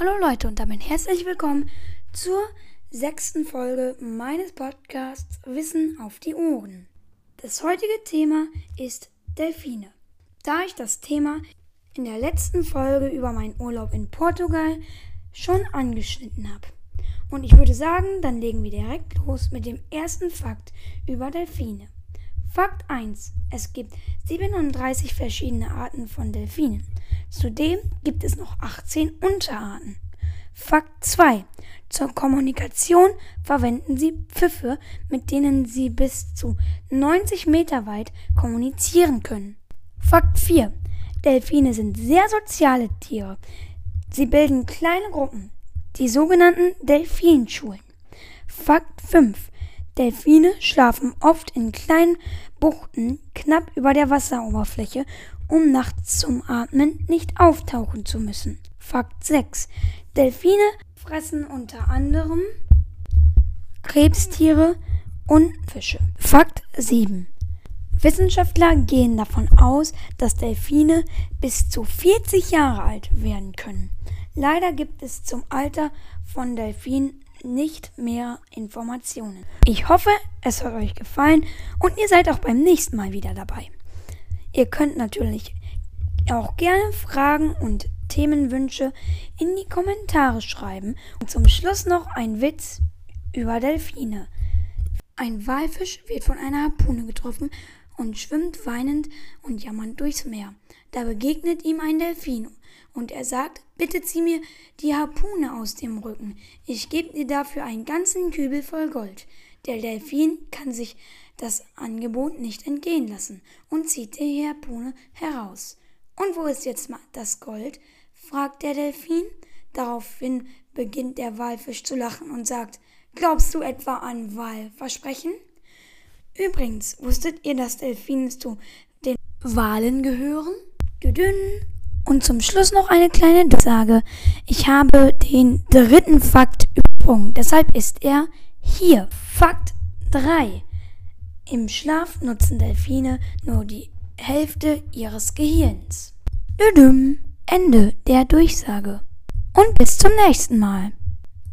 Hallo Leute und damit herzlich willkommen zur sechsten Folge meines Podcasts Wissen auf die Ohren. Das heutige Thema ist Delfine. Da ich das Thema in der letzten Folge über meinen Urlaub in Portugal schon angeschnitten habe. Und ich würde sagen, dann legen wir direkt los mit dem ersten Fakt über Delfine. Fakt 1. Es gibt 37 verschiedene Arten von Delfinen. Zudem gibt es noch 18 Unterarten. Fakt 2. Zur Kommunikation verwenden sie Pfiffe, mit denen sie bis zu 90 Meter weit kommunizieren können. Fakt 4. Delfine sind sehr soziale Tiere. Sie bilden kleine Gruppen, die sogenannten Delfinschulen. Fakt 5. Delfine schlafen oft in kleinen Buchten knapp über der Wasseroberfläche, um nachts zum Atmen nicht auftauchen zu müssen. Fakt 6. Delfine fressen unter anderem Krebstiere und Fische. Fakt 7. Wissenschaftler gehen davon aus, dass Delfine bis zu 40 Jahre alt werden können. Leider gibt es zum Alter von Delfinen nicht mehr Informationen. Ich hoffe, es hat euch gefallen und ihr seid auch beim nächsten Mal wieder dabei. Ihr könnt natürlich auch gerne Fragen und Themenwünsche in die Kommentare schreiben. Und zum Schluss noch ein Witz über Delfine. Ein Walfisch wird von einer Harpune getroffen und schwimmt weinend und jammernd durchs Meer. Da begegnet ihm ein Delfin und er sagt, bitte zieh mir die Harpune aus dem Rücken. Ich gebe dir dafür einen ganzen Kübel voll Gold. Der Delfin kann sich das Angebot nicht entgehen lassen und zieht die Harpune heraus. Und wo ist jetzt das Gold? fragt der Delfin. Daraufhin beginnt der Walfisch zu lachen und sagt, glaubst du etwa an Wahlversprechen? Übrigens, wusstet ihr, dass Delfine zu den Walen gehören? Düdün. Und zum Schluss noch eine kleine Sage. Ich habe den dritten Fakt übersprungen, deshalb ist er hier. Fakt 3. Im Schlaf nutzen Delfine nur die Hälfte ihres Gehirns. Düdüm. Ende der Durchsage. Und bis zum nächsten Mal.